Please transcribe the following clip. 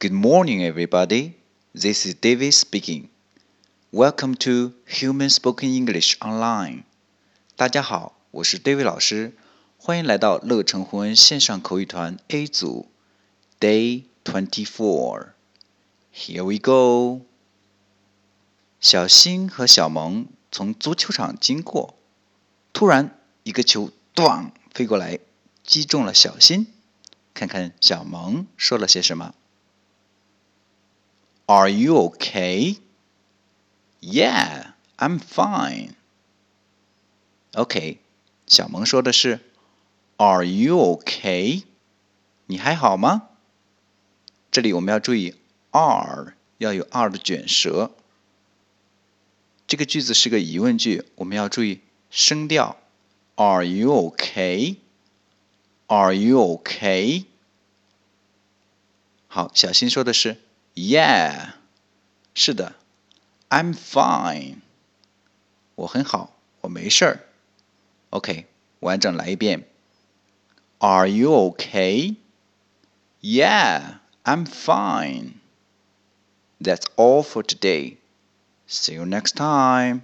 Good morning, everybody. This is David speaking. Welcome to Human Spoken English Online. 大家好，我是 David 老师，欢迎来到乐成红恩线上口语团 A 组 Day Twenty Four. Here we go. 小新和小萌从足球场经过，突然一个球“咣”飞过来，击中了小新。看看小萌说了些什么。Are you okay? Yeah, I'm fine. OK，小萌说的是 Are you okay？你还好吗？这里我们要注意 are 要有 are 的卷舌。这个句子是个疑问句，我们要注意声调。Are you okay？Are you okay？好，小新说的是。 Yeah，是的，I'm fine，我很好，我没事儿。OK，完整来一遍。Are you okay? Yeah, I'm fine. That's all for today. See you next time.